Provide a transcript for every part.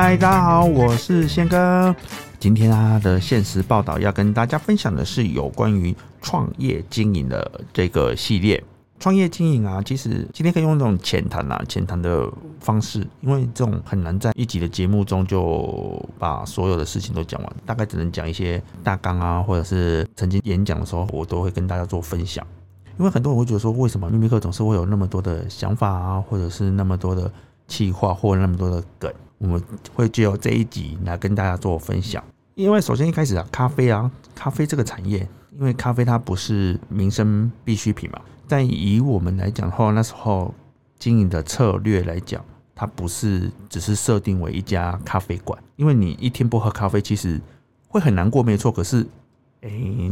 嗨，大家好，我是宪哥。今天啊的现实报道要跟大家分享的是有关于创业经营的这个系列。创业经营啊，其实今天可以用这种浅谈啊，浅谈的方式，因为这种很难在一集的节目中就把所有的事情都讲完，大概只能讲一些大纲啊，或者是曾经演讲的时候，我都会跟大家做分享。因为很多人会觉得说，为什么秘密课总是会有那么多的想法啊，或者是那么多的企划，或那么多的梗？我们会借由这一集来跟大家做分享。因为首先一开始啊，咖啡啊，咖啡这个产业，因为咖啡它不是民生必需品嘛。但以我们来讲的话，那时候经营的策略来讲，它不是只是设定为一家咖啡馆，因为你一天不喝咖啡，其实会很难过，没错。可是，哎，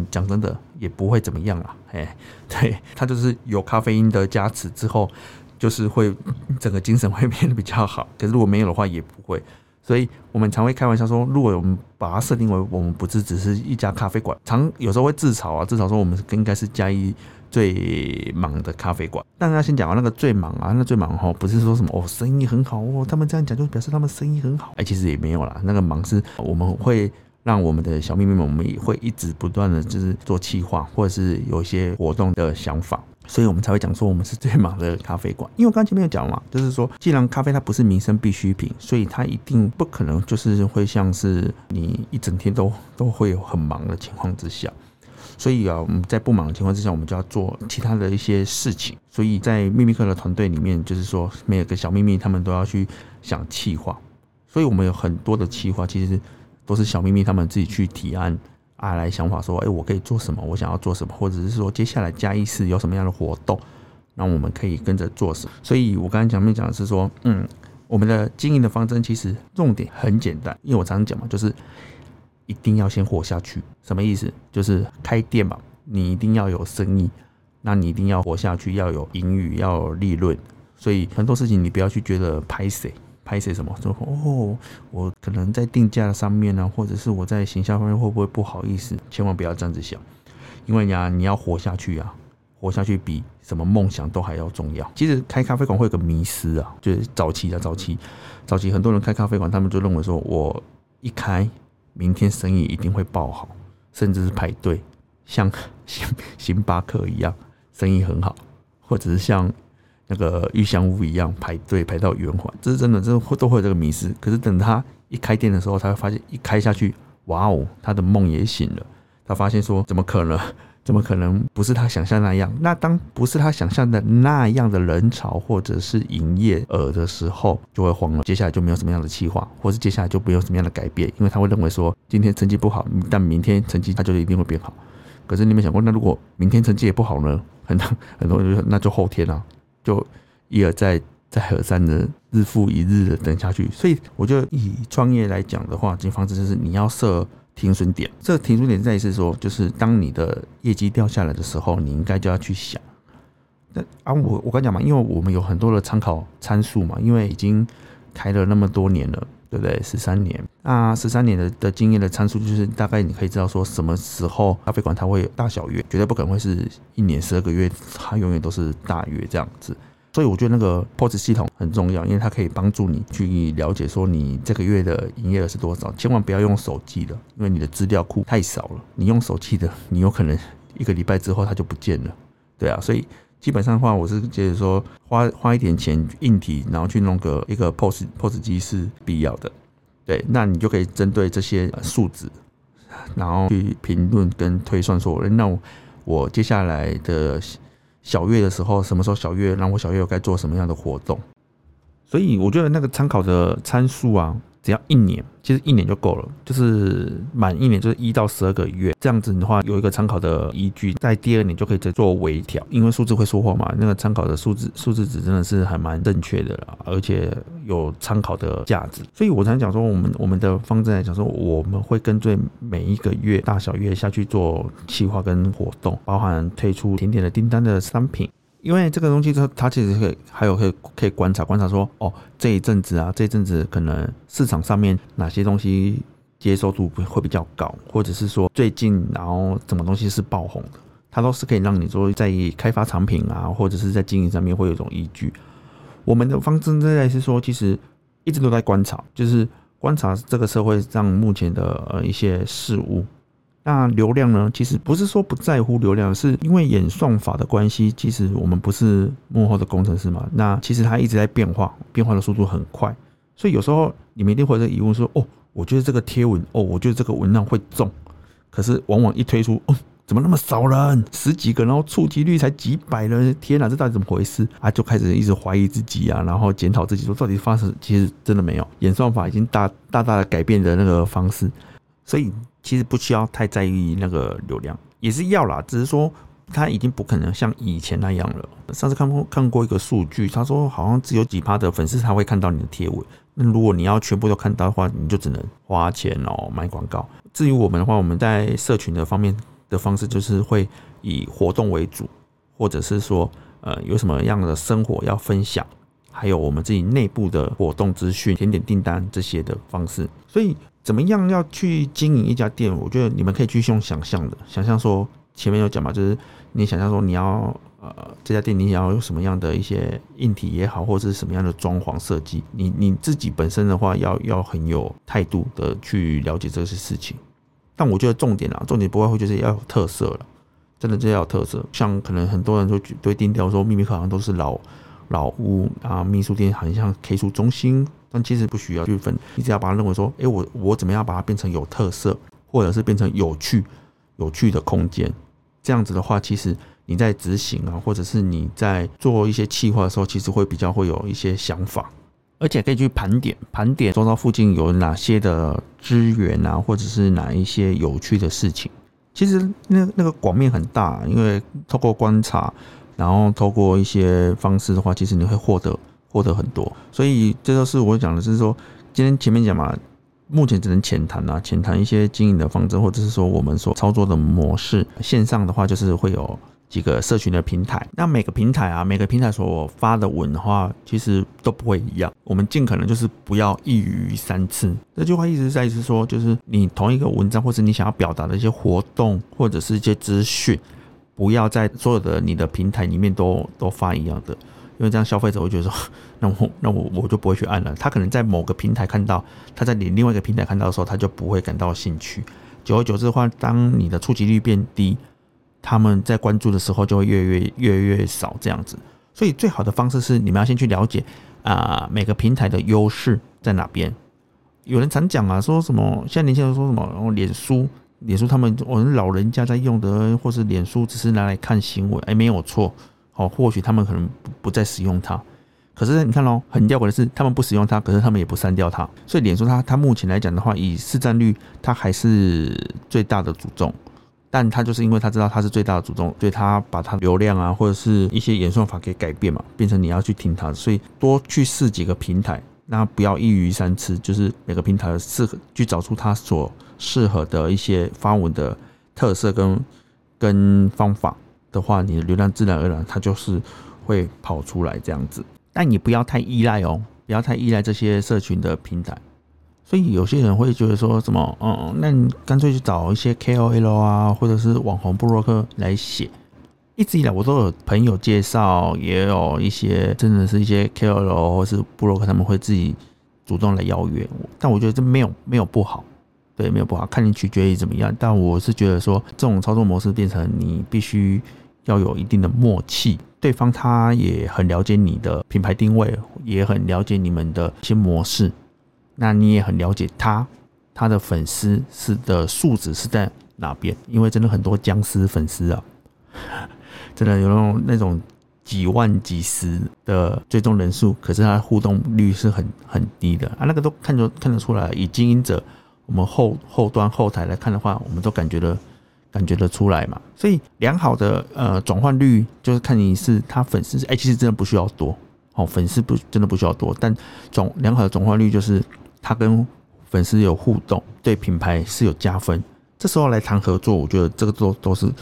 讲真的，也不会怎么样啊。哎，对，它就是有咖啡因的加持之后。就是会整个精神会变得比较好，可是如果没有的话也不会，所以我们常会开玩笑说，如果我们把它设定为我们不是只是一家咖啡馆，常有时候会自嘲啊，自嘲说我们应该是加一最忙的咖啡馆。但是要先讲啊，那个最忙啊，那最忙哈，不是说什么哦生意很好哦，他们这样讲就表示他们生意很好，哎，其实也没有啦，那个忙是我们会让我们的小秘密们，我们也会一直不断的就是做企划，或者是有一些活动的想法。所以我们才会讲说我们是最忙的咖啡馆，因为我刚前面有讲嘛，就是说，既然咖啡它不是民生必需品，所以它一定不可能就是会像是你一整天都都会有很忙的情况之下。所以啊，我们在不忙的情况之下，我们就要做其他的一些事情。所以在秘密客的团队里面，就是说每个小秘密他们都要去想企划，所以我们有很多的企划，其实都是小秘密他们自己去提案。啊，来想法说，哎，我可以做什么？我想要做什么？或者是说，接下来嘉义市有什么样的活动，那我们可以跟着做什么？所以我刚才前面讲的是说，嗯，我们的经营的方针其实重点很简单，因为我常常讲嘛，就是一定要先活下去。什么意思？就是开店嘛，你一定要有生意，那你一定要活下去，要有盈余，要有利润。所以很多事情你不要去觉得拍谁。拍些什么？说哦，我可能在定价上面呢，或者是我在形象方面会不会不好意思？千万不要这样子想，因为呀，你要活下去啊，活下去比什么梦想都还要重要。其实开咖啡馆会有个迷失啊，就是早期的早期，早期很多人开咖啡馆，他们就认为说我一开，明天生意一定会爆好，甚至是排队，像星星巴克一样，生意很好，或者是像。那个玉香屋一样排队排到圆环，这是真的，这会都会有这个迷思。可是等他一开店的时候，他会发现一开下去，哇哦，他的梦也醒了。他发现说，怎么可能？怎么可能不是他想象那样？那当不是他想象的那样的人潮或者是营业额的时候，就会慌了。接下来就没有什么样的计划，或是接下来就没有什么样的改变，因为他会认为说，今天成绩不好，但明天成绩他就一定会变好。可是你没想过，那如果明天成绩也不好呢？很多很多人就说，那就后天啊。就一而再、再而三的日复一日的等下去，所以我觉得以创业来讲的话，这方式就是你要设停损点。这个停损点在于是说，就是当你的业绩掉下来的时候，你应该就要去想。那啊，我我刚讲嘛，因为我们有很多的参考参数嘛，因为已经开了那么多年了，对不对？十三年，那十三年的的经验的参数，就是大概你可以知道说什么时候咖啡馆它会大小月，绝对不可能会是一年十二个月，它永远都是大月这样子。所以我觉得那个 POS 系统很重要，因为它可以帮助你去了解说你这个月的营业额是多少。千万不要用手机的，因为你的资料库太少了。你用手机的，你有可能一个礼拜之后它就不见了。对啊，所以。基本上的话，我是觉得说花花一点钱硬体，然后去弄个一个 POS POS 机是必要的。对，那你就可以针对这些数字，然后去评论跟推算说，那我接下来的小月的时候，什么时候小月，让我小月又该做什么样的活动？所以我觉得那个参考的参数啊。只要一年，其实一年就够了，就是满一年就是一到十二个月这样子的话，有一个参考的依据，在第二年就可以再做微调，因为数字会说话嘛。那个参考的数字数字值真的是还蛮正确的啦，而且有参考的价值。所以我常讲说，我们我们的方针来讲说，我们会跟随每一个月大小月下去做企划跟活动，包含推出甜点的订单的商品。因为这个东西，它它其实可以还有可以可以观察观察说，哦，这一阵子啊，这一阵子可能市场上面哪些东西接受度会比较高，或者是说最近然后什么东西是爆红的，它都是可以让你说在开发产品啊，或者是在经营上面会有一种依据。我们的方针在是说，其实一直都在观察，就是。观察这个社会上目前的呃一些事物。那流量呢？其实不是说不在乎流量，是因为演算法的关系。其实我们不是幕后的工程师嘛。那其实它一直在变化，变化的速度很快。所以有时候你们一定会有疑问说：哦，我觉得这个贴文，哦，我觉得这个文案会中。可是往往一推出，哦，怎么那么少人？十几个，然后触及率才几百人，天哪，这到底怎么回事啊？就开始一直怀疑自己啊，然后检讨自己，说到底发生，其实真的没有。演算法已经大大大的改变的那个方式，所以。其实不需要太在意那个流量，也是要啦，只是说他已经不可能像以前那样了。上次看过看过一个数据，他说好像只有几趴的粉丝才会看到你的贴文。那如果你要全部都看到的话，你就只能花钱哦，买广告。至于我们的话，我们在社群的方面的方式就是会以活动为主，或者是说呃有什么样的生活要分享，还有我们自己内部的活动资讯、甜点订单这些的方式，所以。怎么样要去经营一家店？我觉得你们可以去用想象的，想象说前面有讲嘛，就是你想象说你要呃这家店你要用什么样的一些硬体也好，或者是什么样的装潢设计，你你自己本身的话要要很有态度的去了解这些事情。但我觉得重点啊，重点不外乎就是要有特色了，真的就要有特色。像可能很多人都对定调说秘密客好像都是老老屋啊，秘书店好像 K 书中心。但其实不需要区分，你只要把它认为说，诶，我我怎么样把它变成有特色，或者是变成有趣、有趣的空间，这样子的话，其实你在执行啊，或者是你在做一些企划的时候，其实会比较会有一些想法，而且可以去盘点盘点周遭附近有哪些的资源啊，或者是哪一些有趣的事情。其实那那个广面很大，因为透过观察，然后透过一些方式的话，其实你会获得。获得很多，所以这就是我讲的，是说，今天前面讲嘛，目前只能浅谈啊，浅谈一些经营的方针，或者是说我们所操作的模式。线上的话，就是会有几个社群的平台，那每个平台啊，每个平台所发的文的话，其实都不会一样。我们尽可能就是不要一语三次。这句话意思在是说，就是你同一个文章，或者你想要表达的一些活动，或者是一些资讯，不要在所有的你的平台里面都都发一样的。因为这样消费者会觉得说，那我那我我就不会去按了。他可能在某个平台看到，他在你另外一个平台看到的时候，他就不会感到兴趣。久而久之的话，当你的触及率变低，他们在关注的时候就会越越越越少这样子。所以最好的方式是你们要先去了解啊，每个平台的优势在哪边。有人常讲啊，说什么现在年轻人说什么，然后脸书，脸书他们我们老人家在用的，或是脸书只是拿来看新闻，哎，没有错。哦，或许他们可能不再使用它，可是你看喽，很吊诡的是，他们不使用它，可是他们也不删掉它。所以脸书它它目前来讲的话，以市占率，它还是最大的主众。但它就是因为它知道它是最大的主众，所以它把它流量啊，或者是一些演算法给改变嘛，变成你要去听它。所以多去试几个平台，那不要一鱼三吃，就是每个平台适合去找出它所适合的一些发文的特色跟跟方法。的话，你的流量自然而然它就是会跑出来这样子，但你不要太依赖哦，不要太依赖这些社群的平台。所以有些人会觉得说什么，嗯，那你干脆去找一些 KOL 啊，或者是网红布洛克来写。一直以来我都有朋友介绍，也有一些真的是一些 KOL 或是布洛克，他们会自己主动来邀约，但我觉得这没有没有不好。对，没有不好，看你取决于怎么样。但我是觉得说，这种操作模式变成你必须要有一定的默契，对方他也很了解你的品牌定位，也很了解你们的一些模式，那你也很了解他，他的粉丝是的素质是在哪边？因为真的很多僵尸粉丝啊，真的有那种那种几万几十的追踪人数，可是他互动率是很很低的啊，那个都看得看得出来，以经营者。我们后后端后台来看的话，我们都感觉的感觉得出来嘛。所以良好的呃转换率就是看你是他粉丝，哎，其实真的不需要多哦，粉丝不真的不需要多，但转良好的转换率就是他跟粉丝有互动，对品牌是有加分。这时候来谈合作，我觉得这个都都是。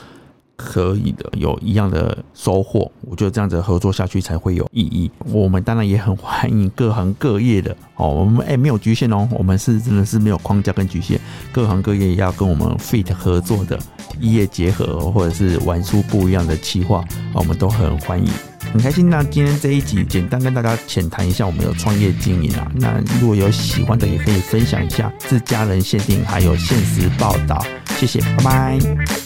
可以的，有一样的收获，我觉得这样子合作下去才会有意义。我们当然也很欢迎各行各业的哦，我们哎没有局限哦，我们是真的是没有框架跟局限，各行各业要跟我们 fit 合作的异业结合，或者是玩出不一样的企划，我们都很欢迎。很开心。那今天这一集简单跟大家浅谈一下我们的创业经营啊。那如果有喜欢的，也可以分享一下自家人限定还有限时报道。谢谢，拜拜。